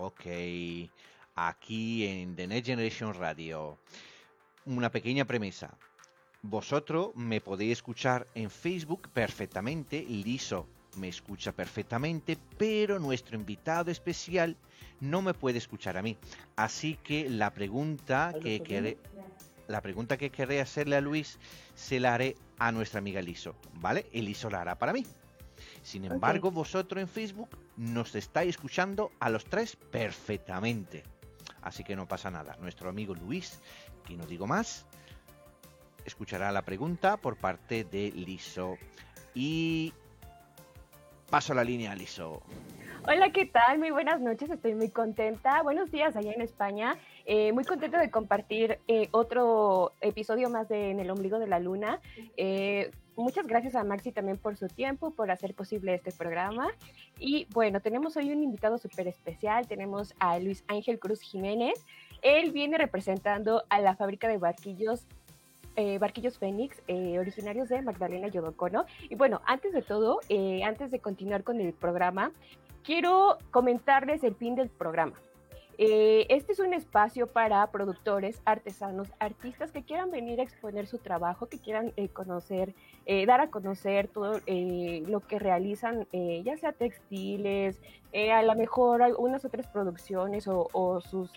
Ok, aquí en The Next Generation Radio, una pequeña premisa. Vosotros me podéis escuchar en Facebook perfectamente, liso me escucha perfectamente, pero nuestro invitado especial no me puede escuchar a mí. Así que la pregunta que queré, la pregunta que querré hacerle a Luis se la haré a nuestra amiga Liso, ¿vale? El Liso la hará para mí. Sin embargo, vosotros en Facebook nos estáis escuchando a los tres perfectamente. Así que no pasa nada. Nuestro amigo Luis, que no digo más, escuchará la pregunta por parte de Liso. Y paso la línea, Liso. Hola, ¿qué tal? Muy buenas noches, estoy muy contenta. Buenos días allá en España. Eh, muy contenta de compartir eh, otro episodio más de En el ombligo de la luna. Eh, muchas gracias a Maxi también por su tiempo, por hacer posible este programa. Y bueno, tenemos hoy un invitado súper especial. Tenemos a Luis Ángel Cruz Jiménez. Él viene representando a la fábrica de barquillos eh, Barquillos Fénix, eh, originarios de Magdalena Yodocono. Y bueno, antes de todo, eh, antes de continuar con el programa, quiero comentarles el fin del programa. Eh, este es un espacio para productores, artesanos, artistas que quieran venir a exponer su trabajo, que quieran eh, conocer, eh, dar a conocer todo lo que realizan, ya sea textiles, a lo mejor algunas otras producciones o, o sus,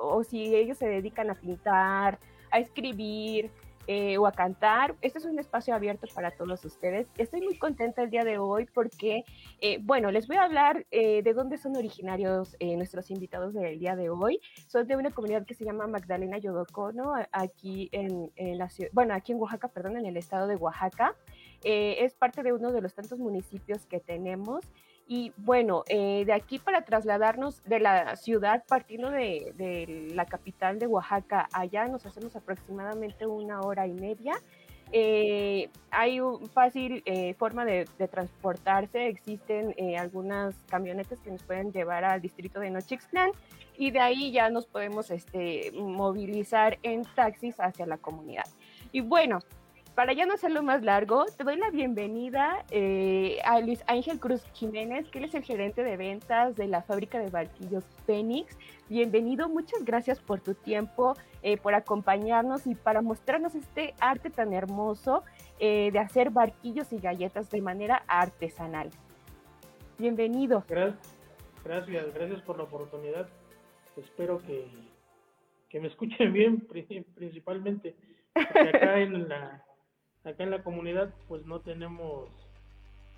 o si ellos se dedican a pintar, a escribir, eh, o a cantar. Este es un espacio abierto para todos ustedes. Estoy muy contenta el día de hoy porque, eh, bueno, les voy a hablar eh, de dónde son originarios nuestros invitados del día de hoy. Son de una comunidad que se llama Magdalena Yodocono, aquí en, la ciudad, bueno, aquí en Oaxaca, perdón, en el estado de Oaxaca. es parte de uno de los tantos municipios que tenemos. Y bueno, eh, de aquí para trasladarnos de la ciudad, partiendo de, la capital de Oaxaca, allá nos hacemos aproximadamente una hora y media. Eh, hay una fácil eh, forma de, transportarse, existen algunas camionetas que nos pueden llevar al distrito de Nochixtlán y de ahí ya nos podemos este, movilizar en taxis hacia la comunidad. Y bueno, para ya no hacerlo más largo, te doy la bienvenida eh, a Luis Ángel Cruz Jiménez, que él es el gerente de ventas de la fábrica de barquillos Fénix. Bienvenido, muchas gracias por tu tiempo, eh, por acompañarnos y para mostrarnos este arte tan hermoso eh, de hacer barquillos y galletas de manera artesanal. Bienvenido. Gracias, gracias, por la oportunidad. Espero que, que me escuchen bien, principalmente. acá en la, acá en la comunidad pues no tenemos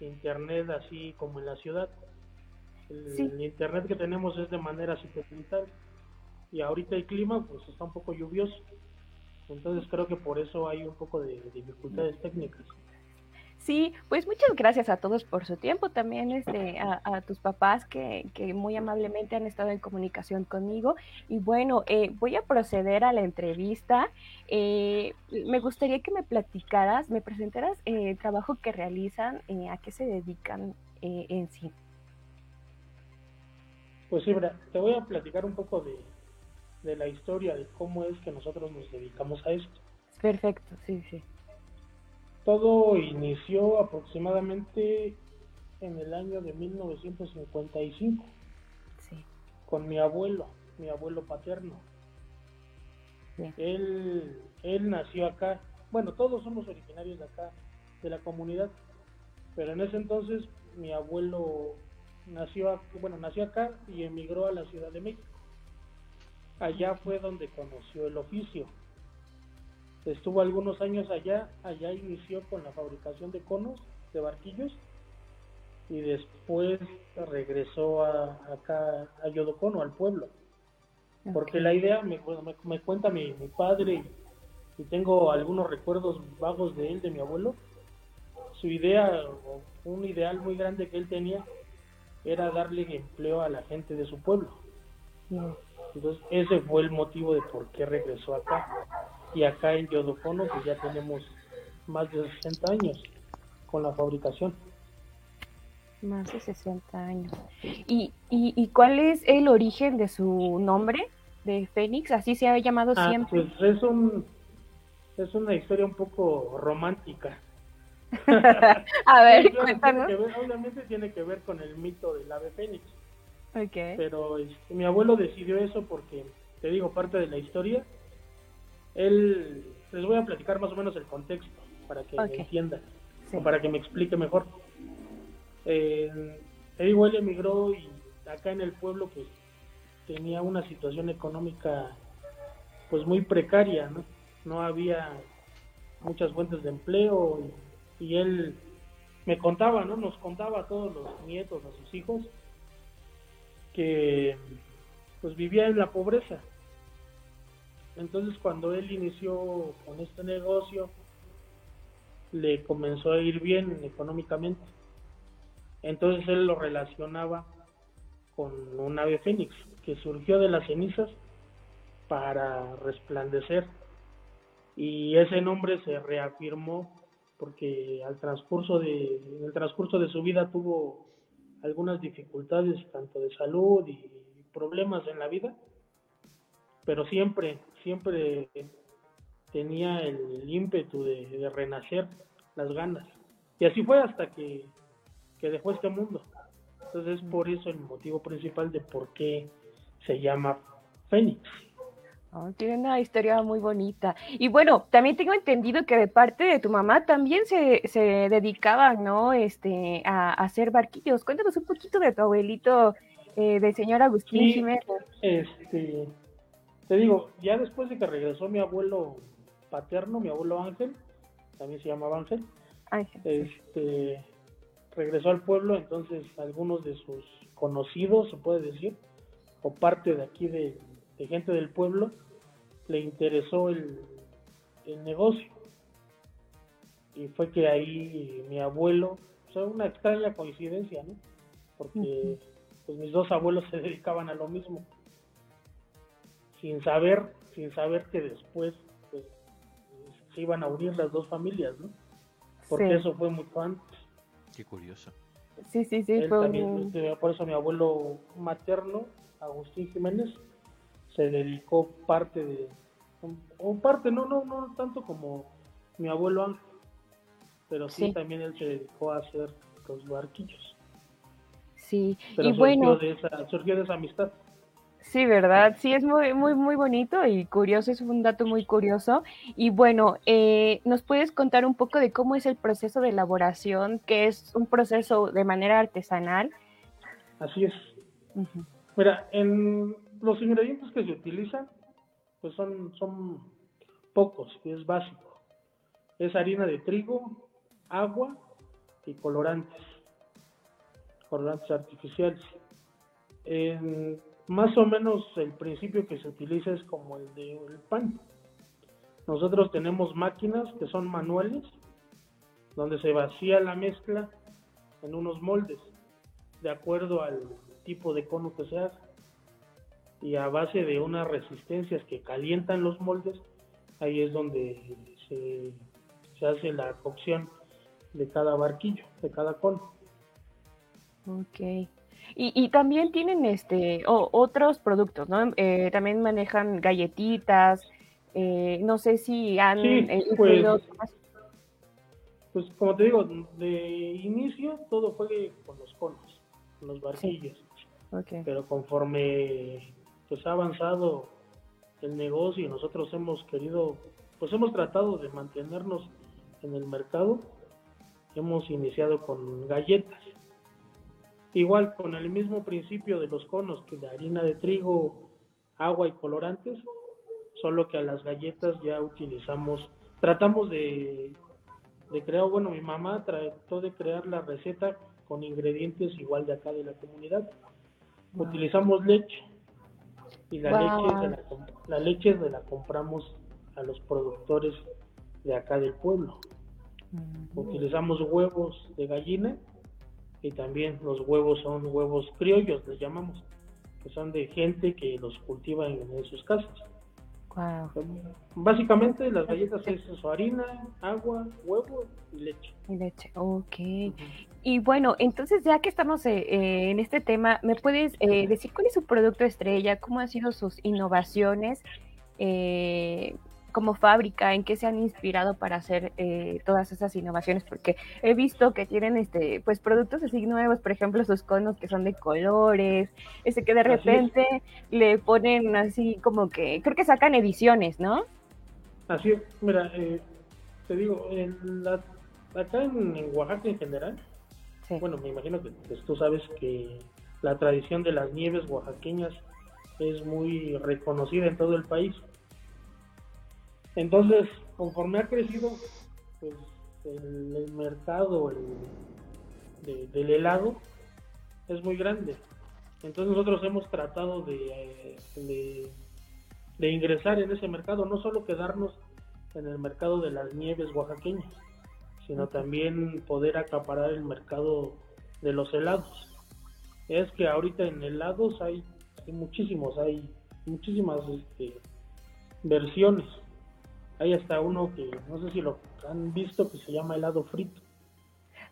internet así como en la ciudad. El, internet que tenemos es de manera satelital y ahorita el clima pues está un poco lluvioso. Entonces creo que por eso hay un poco de dificultades técnicas. Sí, pues muchas gracias a todos por su tiempo, también este, a, tus papás que, muy amablemente han estado en comunicación conmigo. Y bueno, eh, voy a proceder a la entrevista. Eh, me gustaría que me platicaras, me presentaras eh, el trabajo que realizan, a qué se dedican en sí. Pues sí, te voy a platicar un poco de, de la historia, de cómo es que nosotros nos dedicamos a esto. Perfecto, sí, sí. Todo inició aproximadamente en el año de 1955 con mi abuelo, mi abuelo paterno. Él, él nació acá, bueno, todos somos originarios de acá, de la comunidad, pero en ese entonces mi abuelo nació, bueno, nació acá y emigró a la Ciudad de México. Allá fue donde conoció el oficio Estuvo algunos años allá, allá inició con la fabricación de conos, de barquillos, y después regresó a, acá a Yodocono, al pueblo. Porque la idea, me, me, cuenta mi, mi padre, y tengo algunos recuerdos vagos de él, de mi abuelo, su idea, un ideal muy grande que él tenía, era darle empleo a la gente de su pueblo. Entonces, ese fue el motivo de por qué regresó acá y acá en Yodocono pues ya tenemos más de 60 años con la fabricación. Más de 60 años. ¿Y, y, cuál es el origen de su nombre, de Fénix? Así se ha llamado ah, siempre. Pues es, un, es una historia un poco romántica. A ver, cuéntanos. obviamente tiene que ver con el mito del ave Fénix. Okay. Pero este, mi abuelo decidió eso porque, te digo, parte de la historia, él, les voy a platicar más o menos el contexto para que me entiendan, o para que me explique mejor. Eh, él emigró y acá en el pueblo pues tenía una situación económica pues muy precaria, ¿no? No había muchas fuentes de empleo y, y él me contaba, ¿no? Nos contaba a todos los nietos, a sus hijos, que pues vivía en la pobreza. Entonces cuando él inició con este negocio, le comenzó a ir bien económicamente. Entonces él lo relacionaba con un ave fénix que surgió de las cenizas para resplandecer. Y ese nombre se reafirmó porque al transcurso de, en el transcurso de su vida tuvo algunas dificultades tanto de salud y problemas en la vida, pero siempre, siempre tenía el ímpetu de, renacer, las ganas. Y así fue hasta que, que dejó este mundo. Entonces es por eso el motivo principal de por qué se llama Fénix. Oh, tiene una historia muy bonita. Y bueno, también tengo entendido que de parte de tu mamá también se, se dedicaban, ¿no? Este, a, hacer barquillos. Cuéntanos un poquito de tu abuelito, eh, del señor Agustín Jiménez. Este, te digo, ya después de que regresó mi abuelo paterno, mi abuelo Ángel, también se llamaba Ángel, Ángel. este, regresó al pueblo, entonces algunos de sus conocidos, se puede decir, o parte de aquí de, de gente del pueblo, le interesó el, negocio. Y fue que ahí mi abuelo, o sea, una extraña coincidencia, ¿no? Porque pues mis dos abuelos se dedicaban a lo mismo. Sin saber, sin saber que después pues, se iban a unir las dos familias, ¿no? Porque eso fue mucho antes. Qué curioso. Sí, sí, sí. Este, por eso mi abuelo materno, Agustín Jiménez, se dedicó parte de, o parte, no, no, no tanto como mi abuelo Ángel, pero sí, también él se dedicó a hacer los barquillos. Sí, y bueno. De esa, surgió de esa amistad. Sí, ¿verdad? Sí, es muy, muy, muy bonito y curioso, es un dato muy curioso. Y bueno, eh, ¿nos puedes contar un poco de cómo es el proceso de elaboración, que es un proceso de manera artesanal? Así es. Mira, en los ingredientes que se utilizan, pues son, son pocos, es básico. Es harina de trigo, agua y colorantes, colorantes artificiales. Más o menos el principio que se utiliza es como el del pan. Nosotros tenemos máquinas que son manuales, donde se vacía la mezcla en unos moldes, de acuerdo al tipo de cono que se hace y a base de unas resistencias que calientan los moldes, ahí es donde se, hace la cocción de cada barquillo, de cada cono. Ok. Y, y también tienen este otros productos, ¿no? Eh, también manejan galletitas, eh, no sé si han sí, pues, pues, como te digo, de inicio todo fue con los conos, con los barquillos. Okay. Pero conforme pues ha avanzado el negocio y nosotros hemos querido, pues hemos tratado de mantenernos en el mercado. Hemos iniciado con galletas. Igual con el mismo principio de los conos que de harina de trigo, agua y colorantes, solo que a las galletas ya utilizamos, tratamos de, de crear, bueno, mi mamá trató de crear la receta con ingredientes igual de acá de la comunidad. Utilizamos leche, y la leche la, leche la compramos a los productores de acá del pueblo. Utilizamos huevos de gallina y también los huevos son huevos criollos, les llamamos, que son de gente que los cultiva en, sus casas. Básicamente las galletas es su harina, agua, huevo y leche. Y leche, ok. Y bueno, entonces ya que estamos eh, eh, en este tema, ¿me puedes eh, decir cuál es su producto estrella? ¿Cómo han sido sus innovaciones? Como fábrica, en qué se han inspirado para hacer eh, todas esas innovaciones, porque he visto que tienen este, pues productos así nuevos, por ejemplo, sus conos que son de colores, ese que de repente le ponen así como que, creo que sacan ediciones, ¿no? Así es, mira, eh, te digo, en la, acá en, Oaxaca en general, bueno, me imagino que pues, tú sabes que la tradición de las nieves oaxaqueñas es muy reconocida en todo el país. Entonces, conforme ha crecido, pues el, mercado del helado es muy grande. Entonces nosotros hemos tratado de, de, ingresar en ese mercado, no solo quedarnos en el mercado de las nieves oaxaqueñas, sino también poder acaparar el mercado de los helados. Es que ahorita en helados hay, hay muchísimos, hay muchísimas este, versiones. Hay hasta uno que no sé si lo han visto que se llama helado frito.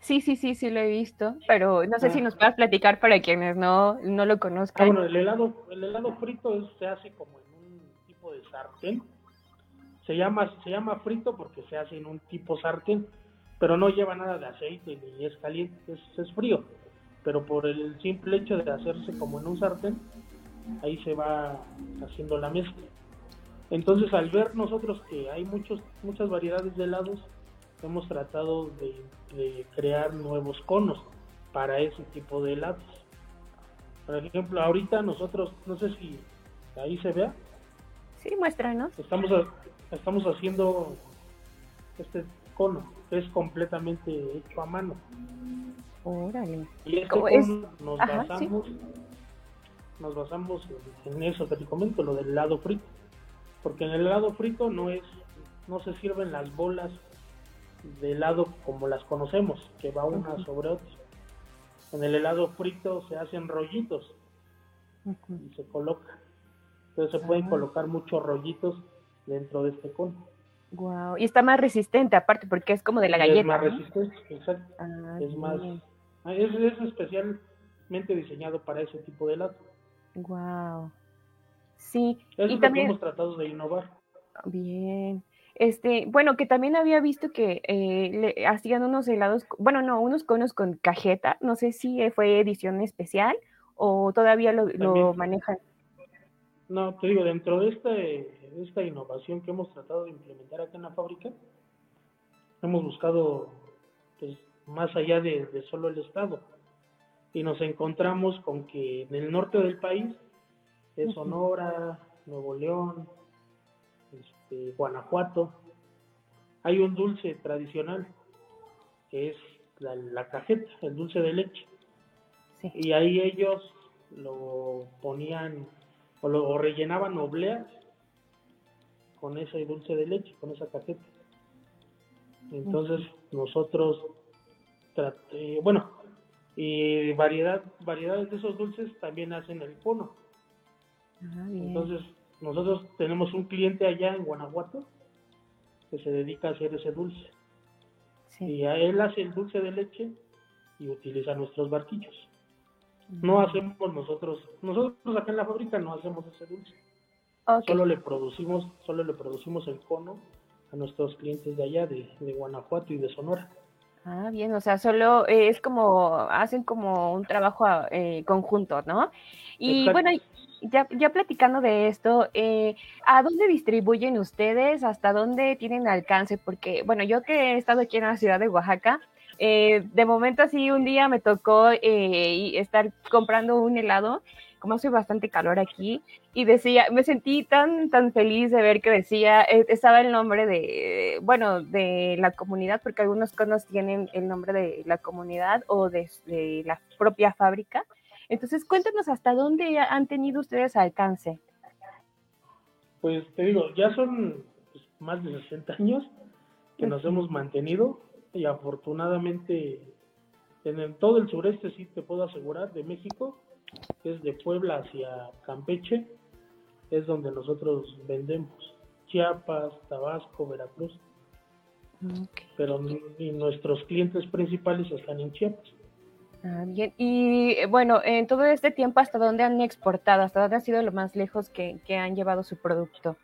Sí, sí, sí, sí lo he visto, pero no sé si ah. nos puedas platicar para quienes no, no lo conozcan. Ah, bueno, el helado, el helado frito se hace como en un tipo de sartén. Se llama, se llama frito porque se hace en un tipo sartén, pero no lleva nada de aceite ni es caliente, es, es frío. Pero por el simple hecho de hacerse como en un sartén, ahí se va haciendo la mezcla. Entonces, al ver nosotros que hay muchos, muchas variedades de helados, hemos tratado de, crear nuevos conos para ese tipo de helados. Por ejemplo, ahorita nosotros, no sé si ahí se vea. Sí, muéstranos. Estamos, estamos haciendo este cono, que es completamente hecho a mano. Órale. Y este cono nos basamos, nos basamos en eso que te comento, lo del helado frito porque en el helado frito no es no se sirven las bolas de helado como las conocemos, que va una sobre otra. En el helado frito se hacen rollitos y se coloca. Entonces se pueden ah. colocar muchos rollitos dentro de este cono. Wow, y está más resistente aparte porque es como de la galleta. Es más resistente, exacto. Ah, es más es, es especialmente diseñado para ese tipo de helado. Wow. Sí, y también hemos tratado de innovar. Bien. Este, bueno, que también había visto que eh, le hacían unos helados, bueno, no, unos conos con cajeta. No sé si fue edición especial o todavía lo, manejan. No, te digo, dentro de, este, esta innovación que hemos tratado de implementar acá en la fábrica, hemos buscado pues, más allá de, de solo el estado y nos encontramos con que en el norte del país es Sonora, Nuevo León, este, Guanajuato. Hay un dulce tradicional que es la, cajeta, el dulce de leche. Y ahí ellos lo ponían o lo rellenaban obleas con ese dulce de leche, con esa cajeta. Entonces nosotros, bueno, y variedad, variedades de esos dulces también hacen el cono. Ah, Entonces, nosotros tenemos un cliente allá en Guanajuato que se dedica a hacer ese dulce. Y a él hace el dulce de leche y utiliza nuestros barquillos. No hacemos nosotros, nosotros acá en la fábrica no hacemos ese dulce. Solo le producimos, solo le producimos el cono a nuestros clientes de allá, de, Guanajuato y de Sonora. Ah, bien, o sea, solo es como, hacen como un trabajo eh, conjunto, ¿no? Y bueno, ya, ya platicando de esto, eh, ¿a dónde distribuyen ustedes? ¿Hasta dónde tienen alcance? Porque, bueno, yo que he estado aquí en la ciudad de Oaxaca, eh, de momento así un día me tocó eh, estar comprando un helado, como hace bastante calor aquí, y decía, me sentí tan, tan feliz de ver que decía, estaba el nombre de, bueno, de la comunidad, porque algunos conos tienen el nombre de la comunidad o de la propia fábrica. Entonces, cuéntanos hasta dónde han tenido ustedes alcance. Pues te digo, ya son pues, más de 60 años que nos hemos mantenido y afortunadamente en todo el sureste sí te puedo asegurar de México, que es de Puebla hacia Campeche, es donde nosotros vendemos. Chiapas, Tabasco, Veracruz. Pero nuestros clientes principales están en Chiapas. Ah, bien. Y eh, bueno, en todo este tiempo, ¿hasta dónde han exportado? ¿Hasta dónde ha sido lo más lejos que, han llevado su producto?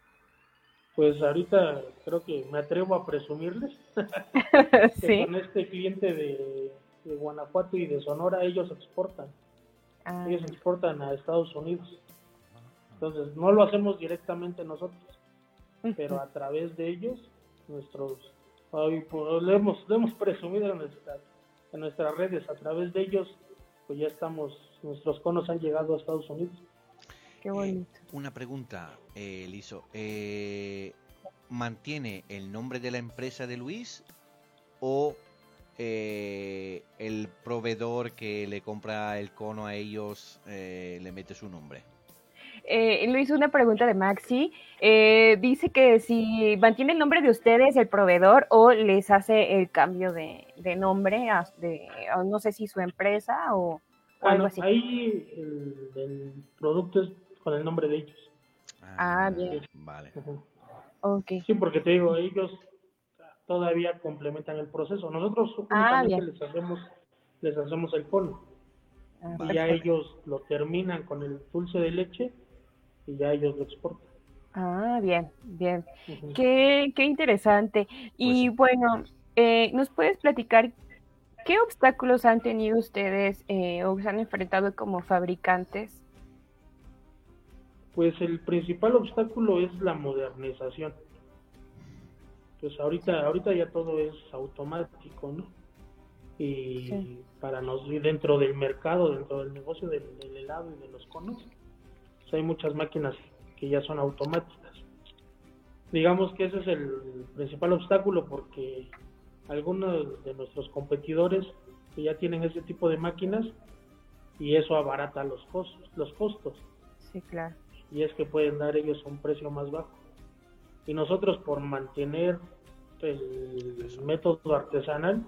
Pues ahorita creo que me atrevo a presumirles que con este cliente de, Guanajuato y de Sonora ellos exportan. Ah. Ellos exportan a Estados Unidos. Entonces no lo hacemos directamente nosotros, pero a través de ellos, nuestros, pues, lo, hemos, hemos presumido en, en nuestras redes, a través de ellos, pues ya estamos, nuestros conos han llegado a Estados Unidos. Qué bonito. Eh, una pregunta, eh, Liso. Eh, ¿Mantiene el nombre de la empresa de Luis o eh, el proveedor que le compra el cono a ellos le mete su nombre? Eh, Luis, una pregunta de Maxi. dice que si mantiene el nombre de ustedes, el proveedor, o les hace el cambio de, nombre, de, no sé si su empresa o, algo así. Ahí el producto es con el nombre de ellos. Ah, ah bien. Vale. Okay. Sí, porque te digo, ellos todavía complementan el proceso. Nosotros ah, les hacemos les hacemos el cono. Ah, y ya ellos lo terminan con el dulce de leche y ya ellos lo exportan. Ah, bien, bien. qué, qué interesante. Y pues bueno, eh, ¿nos puedes platicar qué obstáculos han tenido ustedes eh, o se han enfrentado como fabricantes pues el principal obstáculo es la modernización. Pues ahorita, ahorita ya todo es automático, ¿no? Y para nos dentro del mercado, dentro del negocio del, helado y de los conos, pues hay muchas máquinas que ya son automáticas. Digamos que ese es el principal obstáculo porque algunos de nuestros competidores ya tienen ese tipo de máquinas y eso abarata los costos, los costos. Sí, claro y es que pueden dar ellos un precio más bajo. Y nosotros por mantener el método artesanal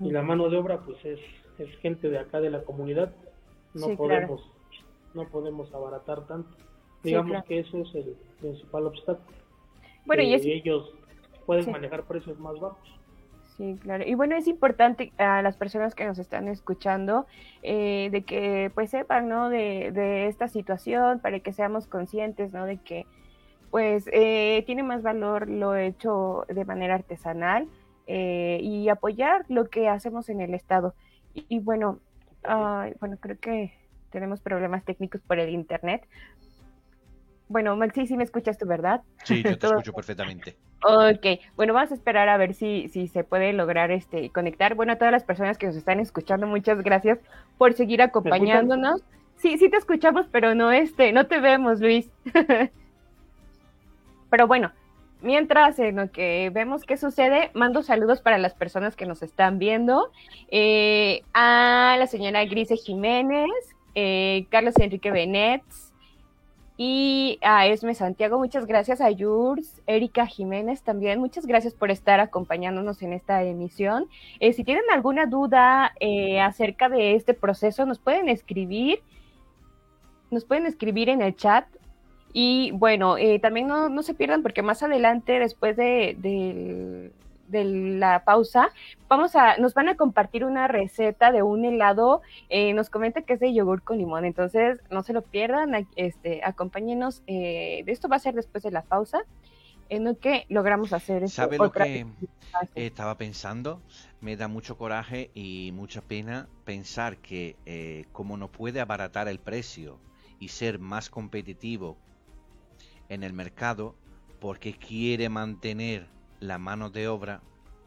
y la mano de obra pues es, es gente de acá de la comunidad, no podemos no podemos abaratar tanto. Digamos que eso es el principal obstáculo. Bueno, y ellos pueden manejar precios más bajos. Sí, claro. Y bueno, es importante a las personas que nos están escuchando eh, de que pues sepan, ¿no? De, de, esta situación para que seamos conscientes, ¿no? De que pues eh, tiene más valor lo hecho de manera artesanal eh, y apoyar lo que hacemos en el Estado. Y, bueno, bueno, creo que tenemos problemas técnicos por el Internet. Bueno, Maxi, sí me escuchas tú, ¿verdad? Sí, yo te escucho perfectamente. Ok, bueno, vamos a esperar a ver si, si se puede lograr este conectar. Bueno, a todas las personas que nos están escuchando, muchas gracias por seguir acompañándonos. Sí, sí te escuchamos, pero no este, no te vemos, Luis. pero bueno, mientras en lo que vemos qué sucede, mando saludos para las personas que nos están viendo. Eh, a la señora Grise Jiménez, eh, Carlos Enrique Benetz, y a Esme Santiago, muchas gracias a Yurs, Erika Jiménez también, muchas gracias por estar acompañándonos en esta emisión. Eh, si tienen alguna duda eh, acerca de este proceso, nos pueden escribir, nos pueden escribir en el chat. Y bueno, eh, también no, no, se pierdan porque más adelante, después de, de de la pausa, vamos a, nos van a compartir una receta de un helado, eh, nos comenta que es de yogur con limón, entonces no se lo pierdan, este, acompáñenos, eh, esto va a ser después de la pausa, en lo que logramos hacer. ¿Sabe lo que estaba pensando? Me da mucho coraje y mucha pena pensar que eh, como no puede abaratar el precio y ser más competitivo en el mercado, porque quiere mantener la mano de obra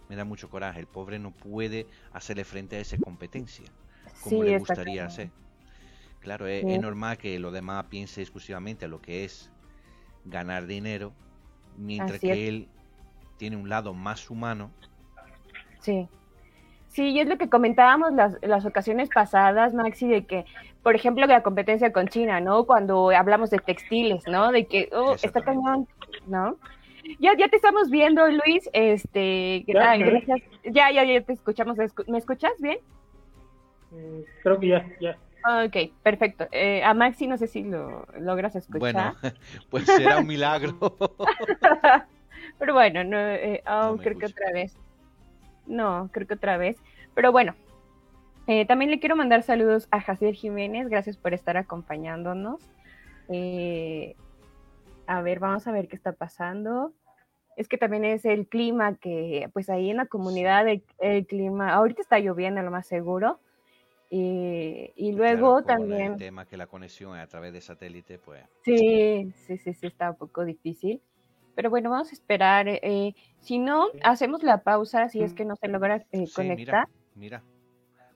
me da mucho coraje. El pobre no puede hacerle frente a esa competencia como le gustaría hacer. Claro, es, normal que lo demás piense exclusivamente a lo que es ganar dinero, mientras que él tiene un lado más humano. Sí. Sí, y es lo que comentábamos las, las ocasiones pasadas, Maxi, de que, por ejemplo, la competencia con China, ¿no? Cuando hablamos de textiles, ¿no? De que, oh, está cañón, ¿no? Ya, ya te estamos viendo, Luis. Este, ya, gracias. Ya, ya, ya te escuchamos. ¿Me escuchas bien? Mm, creo que ya, ya. Ok, perfecto. Eh, a Maxi no sé si lo logras escuchar. Bueno, pues será un milagro. Pero bueno, no, eh, oh, creo que otra vez. No, creo que otra vez. Pero bueno, eh, también le quiero mandar saludos a Jaciel Jiménez. Gracias por estar acompañándonos. Eh, A ver, vamos a ver qué está pasando. Es que también es el clima que, pues ahí en la comunidad, el, clima, ahorita está lloviendo, lo más seguro. Y, y luego también... El tema que la conexión a través de satélite, pues... Sí, sí, sí, sí, está un poco difícil. Pero bueno, vamos a esperar. Eh, si no, hacemos la pausa si es que no se logra eh, conectar. Mira,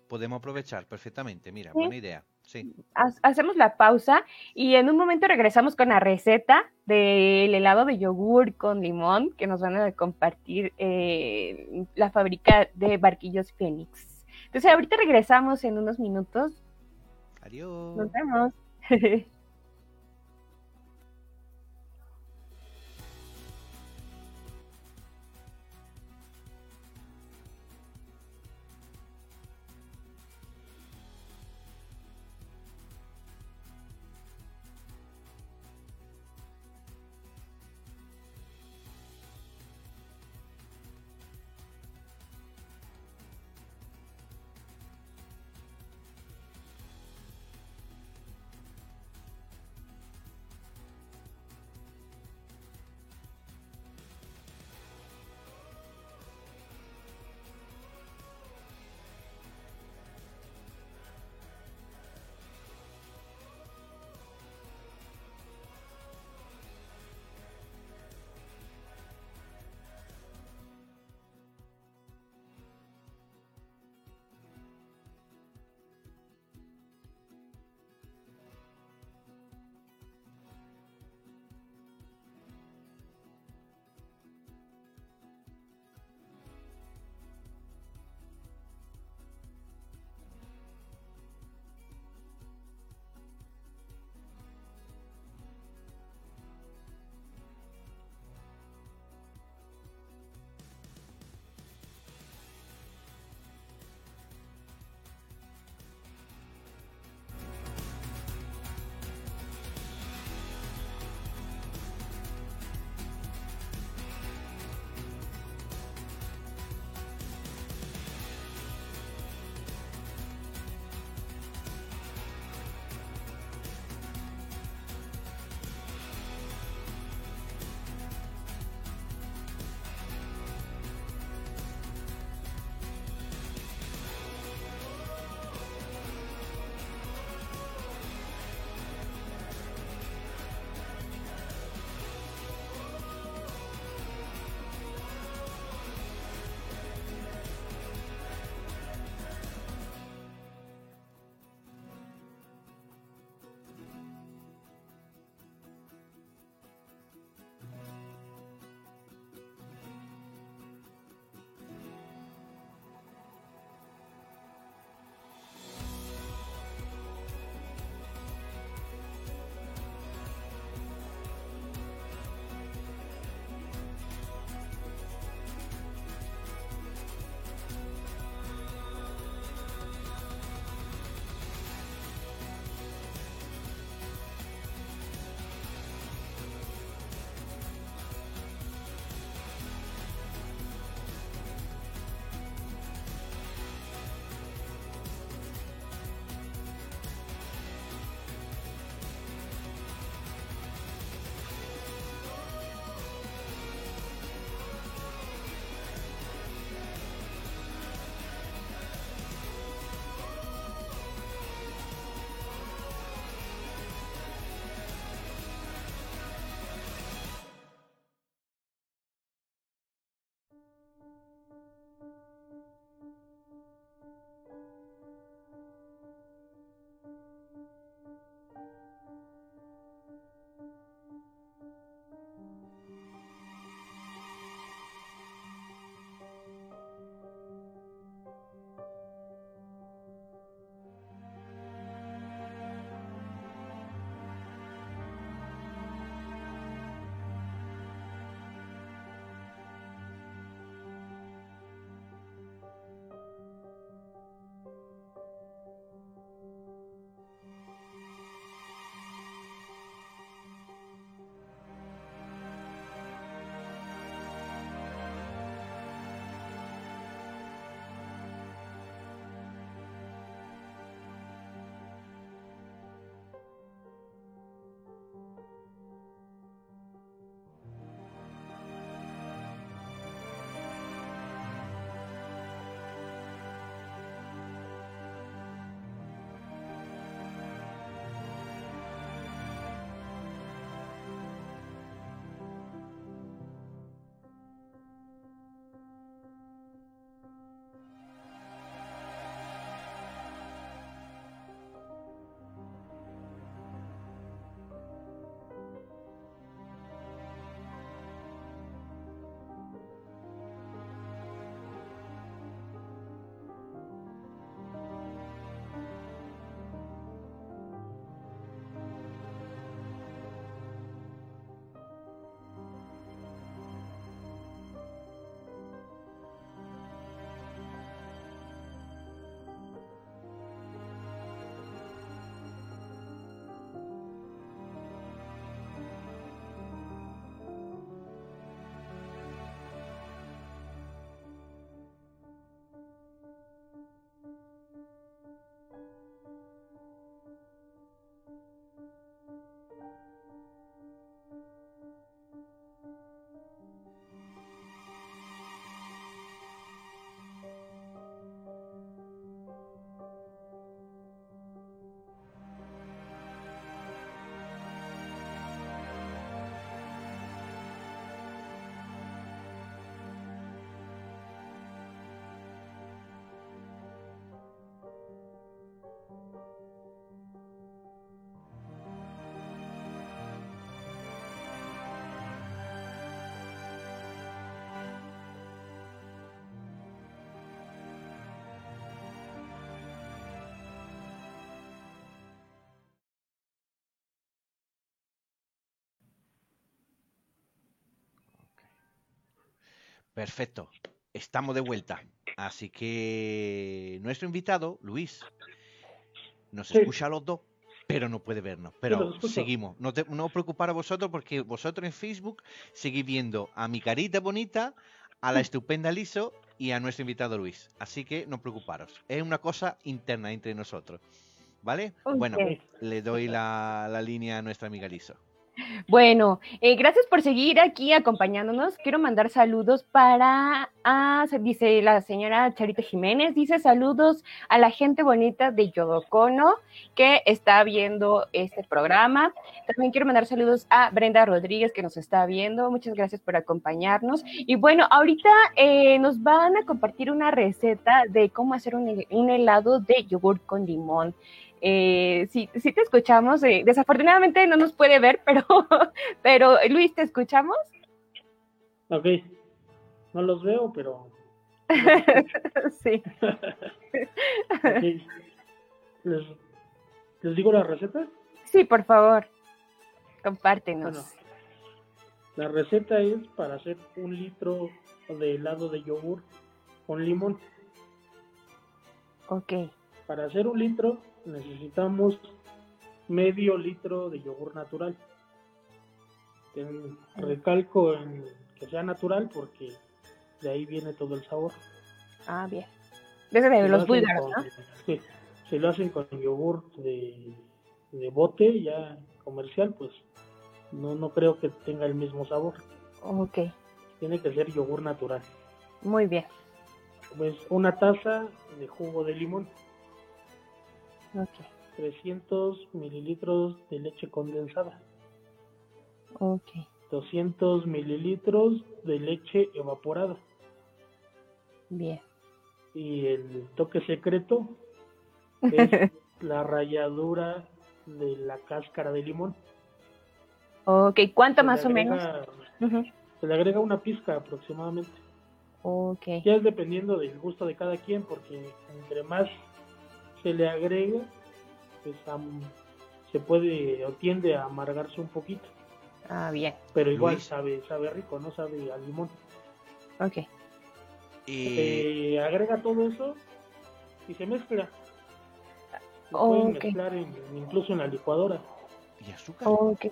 podemos aprovechar perfectamente. Mira, buena idea. Sí. Hacemos la pausa y en un momento regresamos con la receta del helado de yogur con limón que nos van a compartir eh, la fábrica de Barquillos Fénix. Entonces, ahorita regresamos en unos minutos. Adiós. Nos vemos. Perfecto. Estamos de vuelta. Así que nuestro invitado, Luis, nos Sí. escucha a los dos, pero no puede vernos. Pero seguimos. No, te, no os preocupar a vosotros porque vosotros en Facebook seguís viendo a mi carita bonita, a la estupenda Liso y a nuestro invitado Luis. Así que no preocuparos. Es una cosa interna entre nosotros. ¿Vale? Bueno, le doy la, la línea a nuestra amiga Liso. Bueno, eh, gracias por seguir aquí acompañándonos. Quiero mandar saludos para, ah, dice la señora Charita Jiménez, dice saludos a la gente bonita de Yodocono que está viendo este programa. También quiero mandar saludos a Brenda Rodríguez que nos está viendo. Muchas gracias por acompañarnos. Y bueno, ahorita eh, nos van a compartir una receta de cómo hacer un, un helado de yogur con limón. Eh, sí, sí te escuchamos. eh, desafortunadamente no nos puede ver, pero, pero Luis, ¿te escuchamos? Ok, no los veo, pero... sí. ¿Les, ¿Les digo la receta? Sí, por favor. Compártenos. Bueno, la receta es para hacer un litro de helado de yogur con limón. Ok. Para hacer un litro necesitamos medio litro de yogur natural. Recalco en que sea natural porque de ahí viene todo el sabor. Ah, bien. Desde Si lo los búlgaros, con- ¿no? sí, si lo hacen con yogur de, de bote ya comercial, pues no, no creo que tenga el mismo sabor. Ok. Tiene que ser yogur natural. Muy bien. Pues una taza de jugo de limón, Ok. 300 mililitros de leche condensada, Ok. 200 mililitros de leche evaporada Bien. y el toque secreto es la ralladura de la cáscara de limón. ok. ¿Cuánto Se más o menos? Se le agrega una pizca aproximadamente. Ok. Ya es dependiendo del gusto de cada quien, porque entre más se le agrega, pues am- se puede o tiende a amargarse un poquito. Ah, bien. Pero igual Luis. sabe, sabe rico, no sabe a limón. Ok. Y Eh, agrega todo eso y se mezcla. Lo Ok. pueden mezclar en- incluso en la licuadora. y azúcar. Ok.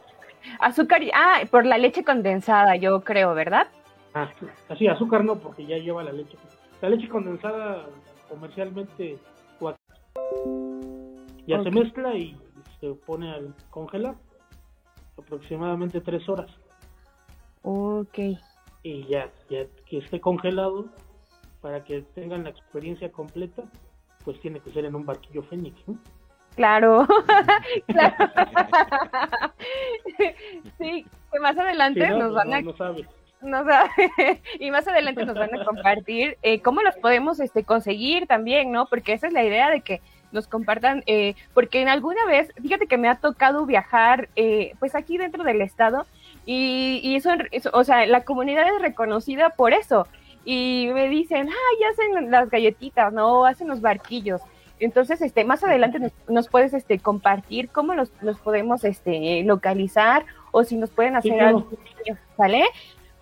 Azúcar. y- Ah, por la leche condensada, yo creo, ¿verdad? Ah, así, azúcar no, porque ya lleva la leche. La leche condensada comercialmente ya se mezcla y se pone a congelar aproximadamente tres horas. Ok. Y ya, ya que esté congelado, para que tengan la experiencia completa, pues tiene que ser en un barquillo Fénix. ¿no? Claro. Claro. sí, que más adelante no, nos pues van a no, no sabe. nos va- y más adelante nos van a compartir eh, cómo los podemos este, conseguir también, ¿no? Porque esa es la idea de que nos compartan, eh, porque en alguna vez, fíjate que me ha tocado viajar, eh, pues aquí dentro del estado, y, y eso, eso, o sea, la comunidad es reconocida por eso, y me dicen, ay, hacen las galletitas, ¿no? Hacen los barquillos. Entonces, este, más adelante nos, nos puedes este, compartir cómo los, los podemos este, localizar o si nos pueden hacer algo, ¿sale?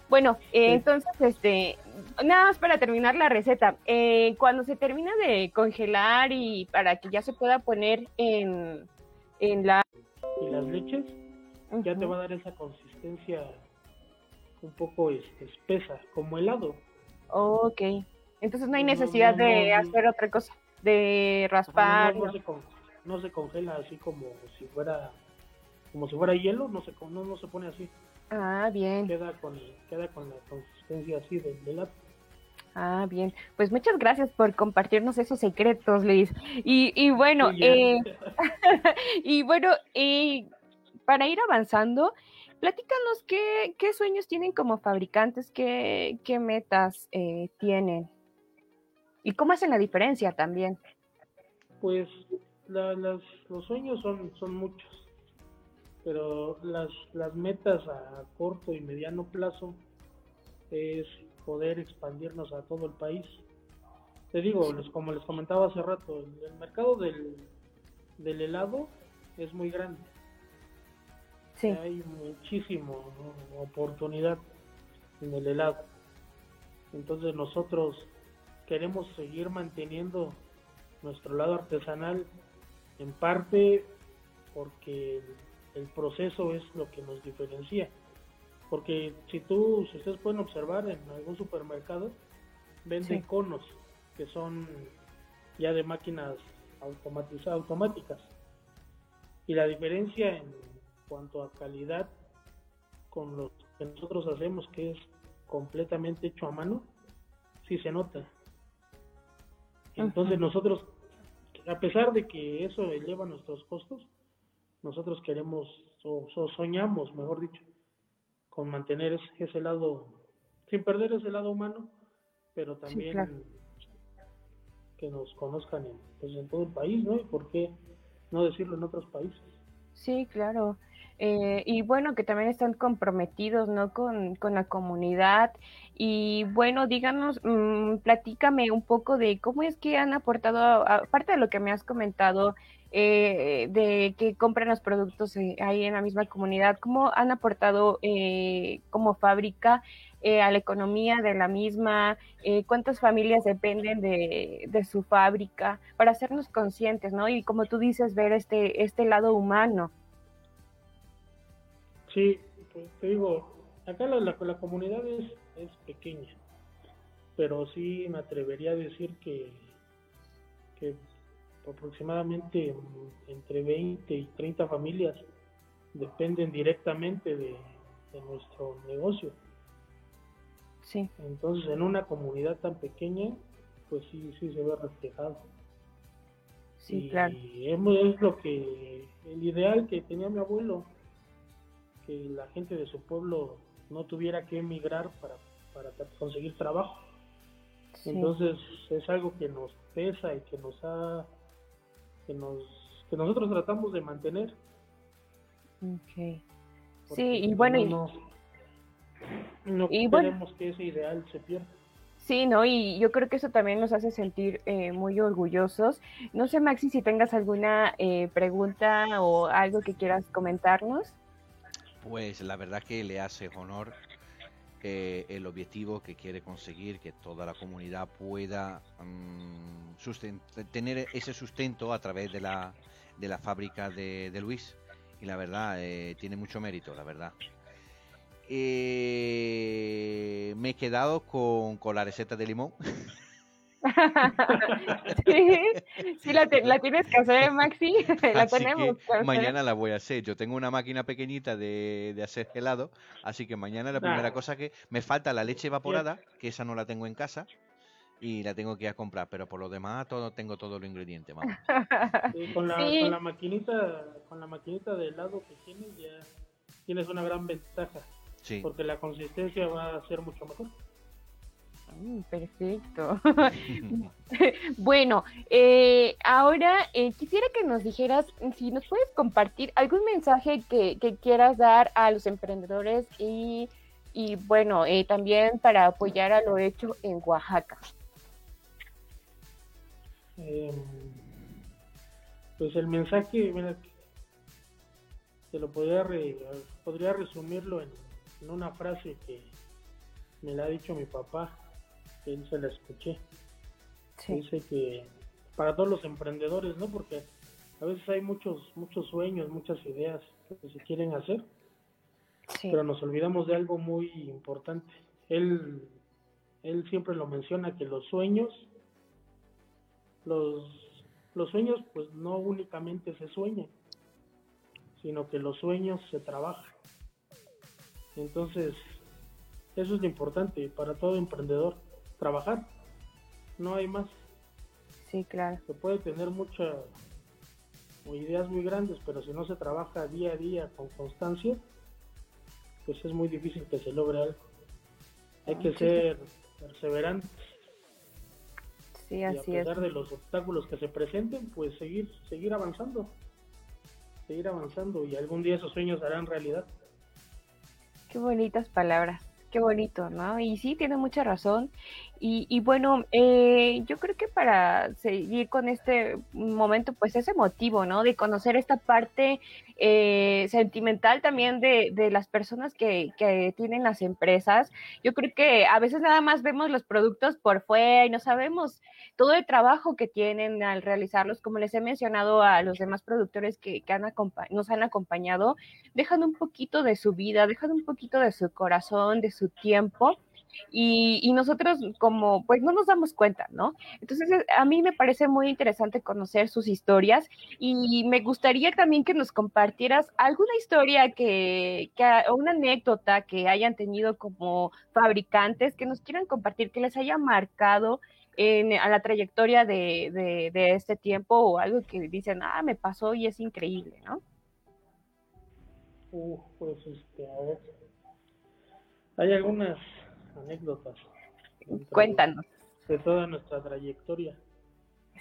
Bueno, eh, Sí. entonces, este, nada más para terminar la receta. eh, cuando se termina de congelar y para que ya se pueda poner en, en la... Y las leches ya te va a dar esa consistencia un poco este, espesa, como helado. Ok. Entonces no hay No, no, necesidad no, de hacer otra cosa, de raspar. Se con- no se congela así como si fuera como si fuera hielo, no se no, no se pone así, Ah, bien. queda con queda con la consistencia así de, de. Ah, bien. Pues muchas gracias por compartirnos esos secretos, Luis. Y, y bueno, Sí, eh, y bueno, eh, para ir avanzando, platícanos qué, qué sueños tienen como fabricantes, qué, qué metas eh, tienen y cómo hacen la diferencia también. Pues la- las, los sueños son, son muchos, pero las, las metas a corto y mediano plazo es poder expandirnos a todo el país. Te digo, les- como les comentaba hace rato, el, el mercado del, del helado es muy grande. Sí, Hay muchísimo ¿no? oportunidad en el helado. Entonces nosotros queremos seguir manteniendo nuestro lado artesanal en parte porque el, proceso es lo que nos diferencia. Porque si tú, si ustedes pueden observar en algún supermercado, venden conos que son ya de máquinas automatizadas, automáticas. Y la diferencia en cuanto a calidad con lo que nosotros hacemos, que es completamente hecho a mano, sí se nota. Entonces nosotros, a pesar de que eso eleva nuestros costos, nosotros queremos o, soñamos, mejor dicho, con mantener ese, lado, sin perder ese lado humano, pero también que nos conozcan en, pues, en todo el país, ¿no? ¿Y por qué no decirlo en otros países? Sí, claro. Eh, y bueno, que también están comprometidos, ¿no? Con, con la comunidad. Y bueno, díganos, mmm, platícame un poco de cómo es que han aportado, aparte de lo que me has comentado, eh, de que compran los productos eh, ahí en la misma comunidad, cómo han aportado eh, como fábrica eh, a la economía de la misma, cuántas familias dependen de, de, su fábrica, para hacernos conscientes, ¿no? Y como tú dices, ver este, este lado humano. Sí, pues, te digo, acá la, la, comunidad es, es, pequeña, pero sí me atrevería a decir que, que aproximadamente entre 20 y 30 familias dependen directamente de, nuestro negocio. Sí. Entonces, en una comunidad tan pequeña, pues sí, sí se ve reflejado. Sí, claro. Y es lo que, el ideal que tenía mi abuelo, que la gente de su pueblo no tuviera que emigrar para, para conseguir trabajo. Entonces es algo que nos pesa y que nos ha que nos que nosotros tratamos de mantener. Okay. Sí, y bueno, no, no, queremos que ese ideal se pierda. Sí, ¿no? Y yo creo que eso también nos hace sentir eh, muy orgullosos. No sé, Maxi, si tengas alguna eh, pregunta o algo que quieras comentarnos. Pues la verdad que le hace honor eh, el objetivo que quiere conseguir, que toda la comunidad pueda mm, tener ese sustento a través de la, de la fábrica de, Luis. Y la verdad, eh, tiene mucho mérito, la verdad. Eh, me he quedado con, con la receta de limón. sí, la, tienes que hacer, Maxi. la tenemos. mañana la voy a hacer. Yo tengo una máquina pequeñita de, hacer helado, así que mañana la primera cosa que me falta la leche evaporada, que esa no la tengo en casa y la tengo que ir a comprar, pero por lo demás todo tengo todos los ingredientes, con, la, con la maquinita, con la maquinita de helado que tienes ya tienes una gran ventaja. Porque la consistencia va a ser mucho mejor. Mm, perfecto. bueno, eh, ahora eh, quisiera que nos dijeras si nos puedes compartir algún mensaje que, quieras dar a los emprendedores y, y bueno, eh, también para apoyar a lo hecho en Oaxaca. Em, pues el mensaje, mira, te lo podría, podría resumirlo en, en una frase que me la ha dicho mi papá él se la escuché. Dice que para todos los emprendedores, ¿no? Porque a veces hay muchos, muchos sueños, muchas ideas que se quieren hacer, pero nos olvidamos de algo muy importante. Él, él siempre lo menciona que los sueños, los, los sueños pues no únicamente se sueñan, sino que los sueños se trabajan. Entonces, eso es lo importante para todo emprendedor trabajar. No hay más. Sí, claro. Se puede tener muchas ideas muy grandes, pero si no se trabaja día a día con constancia, pues es muy difícil que se logre algo. Hay que ser perseverantes. Sí, así y a pesar de los obstáculos que se presenten, pues seguir, seguir avanzando. Seguir avanzando y algún día esos sueños harán realidad. Qué bonitas palabras Qué bonito, ¿no? Y sí, tiene mucha razón. Y, bueno, eh, yo creo que para seguir con este momento, pues es emotivo, ¿no? De conocer esta parte eh, sentimental también de, de las personas que, que, tienen las empresas. Yo creo que a veces nada más vemos los productos por fuera y no sabemos todo el trabajo que tienen al realizarlos. Como les he mencionado a los demás productores que, que han nos han acompañado, dejan un poquito de su vida, dejan un poquito de su corazón, de su tiempo y, nosotros como pues no nos damos cuenta, ¿no? Entonces eh, a mí me parece muy interesante conocer sus historias y me gustaría también que nos compartieras alguna historia que, o una anécdota que hayan tenido como fabricantes que nos quieran compartir, que les haya marcado en, a la trayectoria de, de, este tiempo o algo que dicen, ah, me pasó y es increíble, ¿no? pues este, a ver. Hay algunas anécdotas. Cuéntanos. De, toda nuestra trayectoria.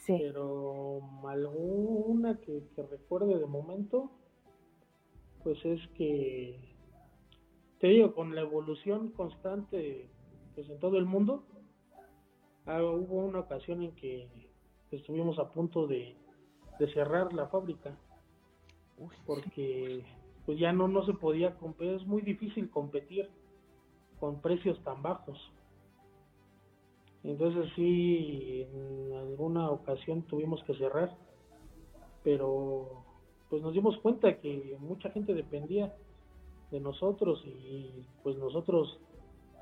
Sí. Pero alguna que, recuerde de momento, pues es que, te digo, con la evolución constante pues en todo el mundo, ah, hubo una ocasión en que estuvimos a punto de, cerrar la fábrica porque pues ya no no se podía competir es muy difícil competir con precios tan bajos. Entonces sí, en alguna ocasión tuvimos que cerrar, pero pues nos dimos cuenta que mucha gente dependía de nosotros y pues nosotros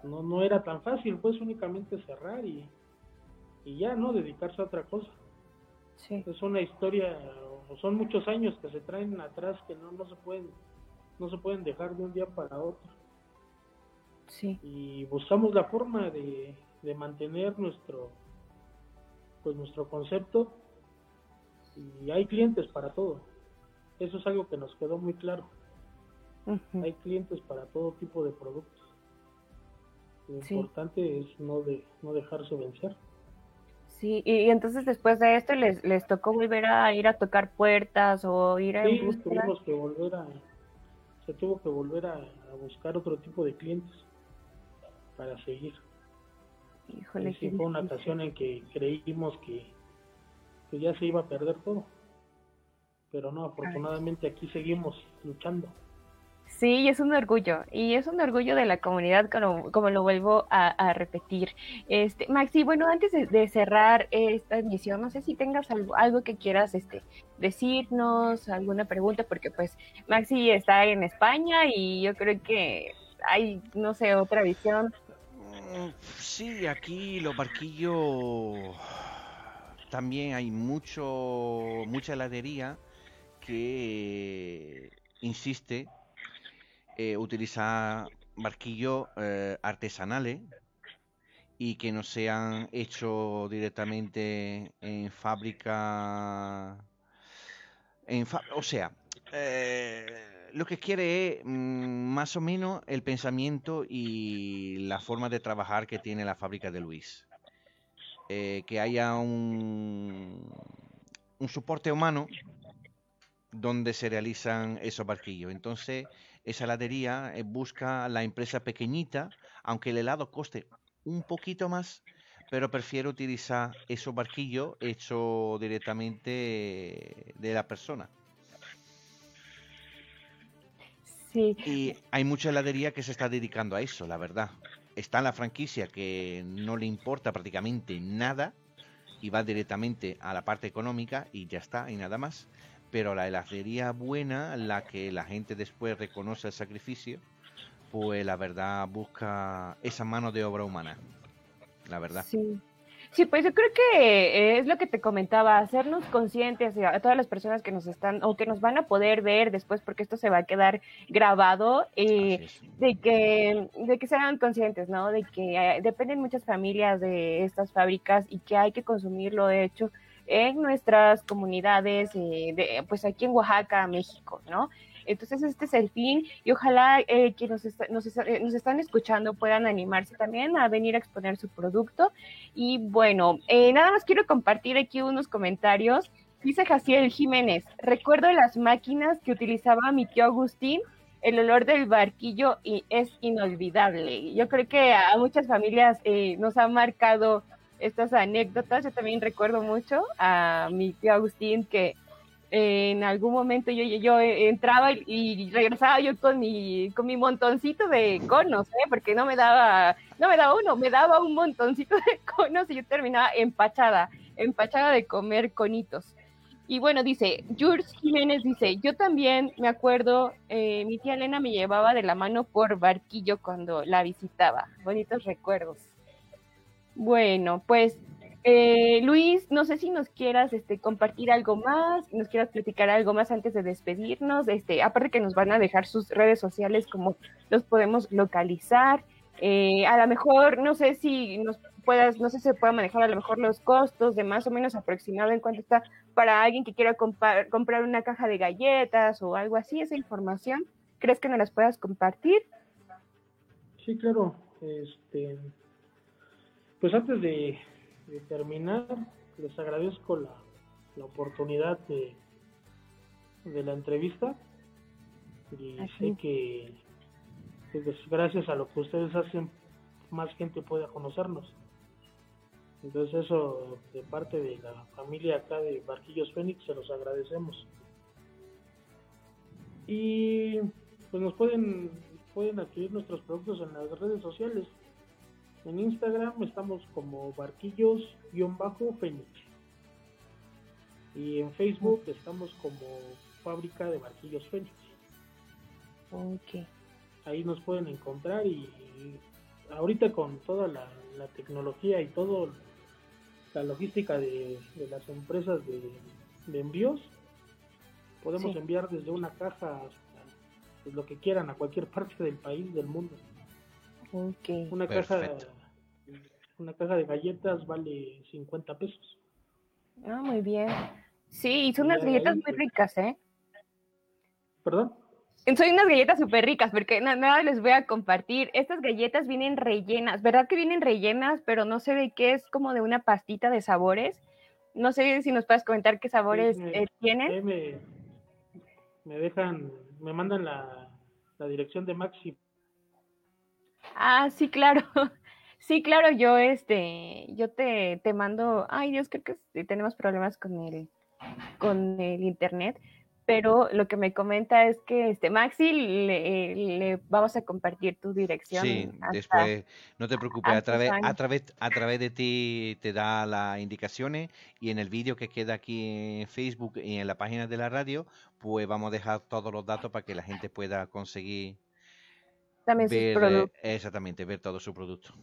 no, no era tan fácil, pues únicamente cerrar y, y ya, ¿no? Dedicarse a otra cosa. Sí. Es una historia, son muchos años que se traen atrás que no, no se pueden, no se pueden dejar de un día para otro. Y buscamos la forma de, mantener nuestro, pues nuestro concepto y hay clientes para todo. Eso es algo que nos quedó muy claro. Hay clientes para todo tipo de productos. Lo importante es no, de, no dejarse vencer. Sí, y, entonces después de esto les, les tocó volver a ir a tocar puertas o ir a... Sí, tuvimos que volver a... Se tuvo que volver a buscar otro tipo de clientes para seguir. Híjole, sí, fue una ocasión en que creímos que, que ya se iba a perder todo. Pero no, afortunadamente aquí seguimos luchando. Sí, es un orgullo, y es un orgullo de la comunidad, como, como lo vuelvo a, repetir. Este, Maxi, bueno, antes de, cerrar esta emisión, no sé si tengas algo, algo que quieras este, decirnos, alguna pregunta, porque pues Maxi está en España y yo creo que hay, no sé, otra visión Sí, aquí los barquillos también hay mucho mucha heladería que insiste eh, utilizar barquillos eh, artesanales y que no sean hechos directamente en fábrica en o sea eh, lo que quiere es mm, más o menos el pensamiento y la forma de trabajar que tiene la fábrica de Luis. Eh, que haya un, un soporte humano donde se realizan esos barquillos. Entonces, esa heladería eh, busca la empresa pequeñita, aunque el helado coste un poquito más, pero prefiere utilizar esos barquillos hechos directamente de la persona. Y hay mucha heladería que se está dedicando a eso, la verdad. Está en la franquicia que no le importa prácticamente nada y va directamente a la parte económica y ya está, y nada más. Pero la heladería buena, la que la gente después reconoce el sacrificio, pues la verdad busca esa mano de obra humana. La verdad. Sí. Sí, pues yo creo que es lo que te comentaba, hacernos conscientes a todas las personas que nos están o que nos van a poder ver después, porque esto se va a quedar grabado, eh, de que de que sean conscientes, ¿no? De que eh, dependen muchas familias de estas fábricas y que hay que consumirlo de hecho en nuestras comunidades, eh, de, pues aquí en Oaxaca, México, ¿no? Entonces este es el fin y ojalá eh, que nos, nos, eh, nos, están escuchando puedan animarse también a venir a exponer su producto. Y bueno, eh, nada más quiero compartir aquí unos comentarios. Dice Jaciel Jiménez, recuerdo las máquinas que utilizaba mi tío Agustín el olor del barquillo y es inolvidable. Yo creo que a muchas familias eh, nos ha marcado estas anécdotas. Yo también recuerdo mucho a mi tío Agustín que en algún momento yo, yo, entraba y, regresaba yo con mi, con mi montoncito de conos, ¿eh? porque no me daba, no me daba uno, me daba un montoncito de conos y yo terminaba empachada, empachada de comer conitos. Y bueno, dice, Jules Jiménez dice, yo también me acuerdo, eh, mi tía Elena me llevaba de la mano por barquillo cuando la visitaba. Bonitos recuerdos. Bueno, pues eh, Luis, no sé si nos quieras este, compartir algo más, nos quieras platicar algo más antes de despedirnos. Este, aparte que nos van a dejar sus redes sociales, como los podemos localizar. Eh, a lo mejor, no sé si nos puedas, no sé si se puede manejar a lo mejor los costos de más o menos aproximado en cuanto está para alguien que quiera comprar una caja de galletas o algo así, esa información. ¿Crees que nos las puedas compartir? Sí, claro. Este, pues antes de, terminar, les agradezco la, oportunidad de, de la entrevista y sé que pues, gracias a lo que ustedes hacen más gente puede conocernos. Entonces eso de parte de la familia acá de Barquillos Fénix se los agradecemos. Y pues nos pueden pueden adquirir nuestros productos en las redes sociales. En Instagram estamos como barquillos-fénix. Y en Facebook estamos como fábrica de barquillos Fénix. Ok. Ahí nos pueden encontrar y, ahorita con toda la, tecnología y todo la logística de, las empresas de, envíos, podemos enviar desde una caja hasta pues, lo que quieran a cualquier parte del país, del mundo. Una caja una caja de galletas vale 50 pesos. Ah, muy bien. Sí, y son unas galletas muy ricas, ¿eh? ¿Perdón? Son unas galletas súper ricas, porque nada les voy a compartir. Estas galletas vienen rellenas, ¿verdad que vienen rellenas? Pero no sé de qué, es como de una pastita de sabores. No sé si nos puedes comentar qué sabores eh, tienen. Me, me, dejan, me mandan la, la dirección de Maxi Ah, sí, claro. Sí, claro, yo este, yo te, te mando, ay Dios, creo que tenemos problemas con el, con el internet, pero lo que me comenta es que este Maxi le, vamos a compartir tu dirección. Sí, después no te preocupes, a través, a través, a través de ti te da las indicaciones y en el vídeo que queda aquí en Facebook y en la página de la radio, pues vamos a dejar todos los datos para que la gente pueda conseguir también ver, exactamente, ver todo su producto.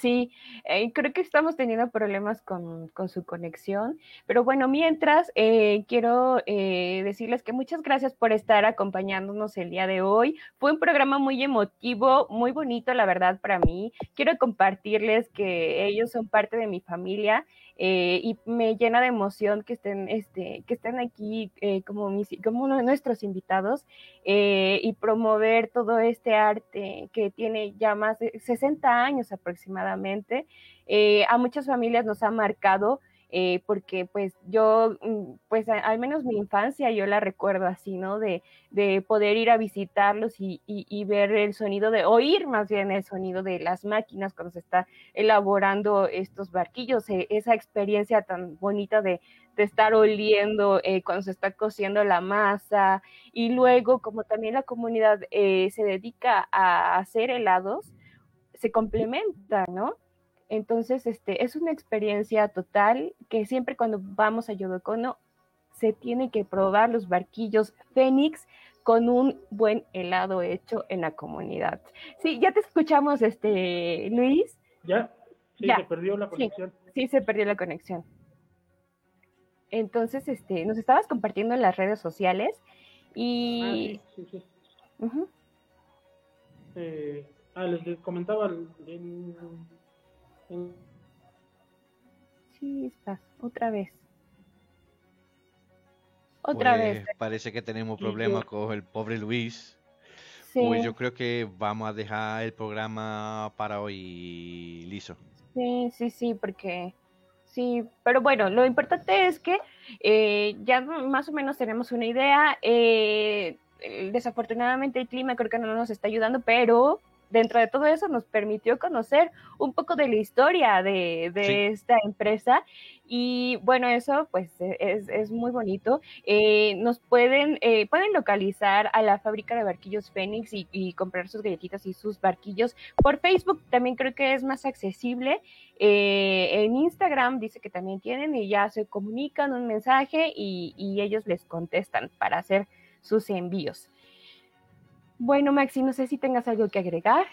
Sí, eh, creo que estamos teniendo problemas con, con su conexión, pero bueno, mientras eh, quiero eh, decirles que muchas gracias por estar acompañándonos el día de hoy. Fue un programa muy emotivo, muy bonito, la verdad, para mí. Quiero compartirles que ellos son parte de mi familia eh, y me llena de emoción que estén, este, que estén aquí eh, como, mis, como uno de nuestros invitados eh, y promover todo este arte que tiene ya más de 60 años aproximadamente. a muchas familias nos ha marcado eh, porque pues yo, mm, pues al menos mi infancia yo la recuerdo así, ¿no? De, de poder ir a visitarlos y, y, ver el sonido de, oír más bien el sonido de las máquinas cuando se está elaborando estos barquillos, eh, esa experiencia tan bonita de, de estar oliendo eh, cuando se está cociendo la masa y luego como también la comunidad se dedica a hacer helados, se complementa, ¿no? Entonces, este, es una experiencia total que siempre cuando vamos a Yodocono se tiene que probar los barquillos Fénix con un buen helado hecho en la comunidad. Sí, ya te escuchamos, este, Luis. Ya, sí, se perdió la conexión. Sí, se perdió la conexión. Entonces, este, nos estabas compartiendo en las redes sociales y... Ah, sí, sí, eh, ah, les comentaba en Sí, estás, otra vez. Otra pues, vez. Parece que tenemos problemas con el pobre Luis. Pues yo creo que vamos a dejar el programa para hoy liso. Sí, sí, sí, porque sí, pero bueno, lo importante es que eh, ya más o menos tenemos una idea. Eh, desafortunadamente el clima creo que no nos está ayudando, pero dentro de todo eso nos permitió conocer un poco de la historia de, esta empresa y bueno, eso pues e, es, muy bonito. Eh, nos pueden, eh, pueden localizar a la fábrica de barquillos Fénix y, comprar sus galletitas y sus barquillos por Facebook, también creo que es más accesible. Eh, en Instagram dice que también tienen y ya se comunican un mensaje y, y ellos les contestan para hacer sus envíos. Bueno, Maxi, no sé si tengas algo que agregar.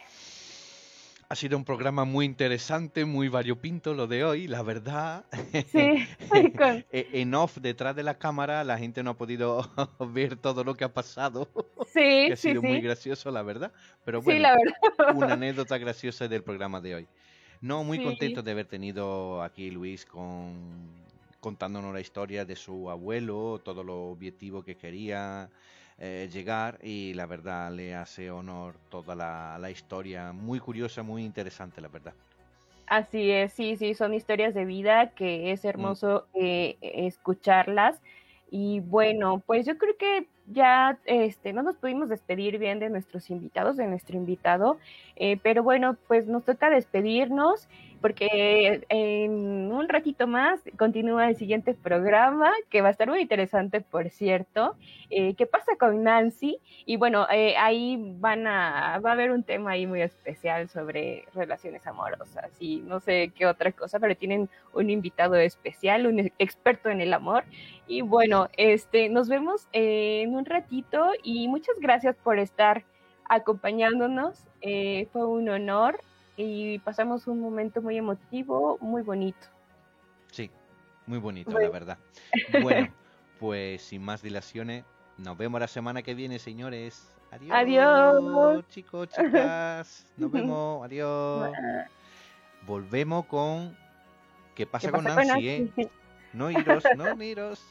Ha sido un programa muy interesante, muy variopinto lo de hoy, la verdad. Sí, e, en off, detrás de la cámara, la gente no ha podido ver todo lo que ha pasado. Sí, ha sido muy gracioso, la verdad. Pero bueno, sí, la verdad. una anécdota graciosa del programa de hoy. No, muy contento de haber tenido aquí Luis con contándonos la historia de su abuelo, todo lo objetivo que quería, eh, llegar y la verdad le hace honor toda la, la historia, muy curiosa, muy interesante la verdad. Así es, sí, sí, son historias de vida que es mm. hermoso eh, escucharlas. Y bueno, pues yo creo que ya este, no nos pudimos despedir bien de nuestros invitados, de nuestro invitado, eh, pero bueno, pues nos toca despedirnos porque en un ratito más continúa el siguiente programa, que va a estar muy interesante, por cierto. Eh, ¿Qué pasa con Nancy? Y bueno, eh, ahí van a, va a haber un tema ahí muy especial sobre relaciones amorosas y no sé qué otra cosa, pero tienen un invitado especial, un experto en el amor. Y bueno, este, nos vemos en un ratito y muchas gracias por estar acompañándonos. Eh, fue un honor y pasamos un momento muy emotivo, muy bonito. Sí, muy bonito, la verdad. Bueno, pues sin más dilaciones, nos vemos la semana que viene, señores. Adiós. Adiós. Chicos, chicas. Nos vemos. Adiós. Volvemos con ¿Qué pasa, con, Nancy, Eh? No iros, no iros.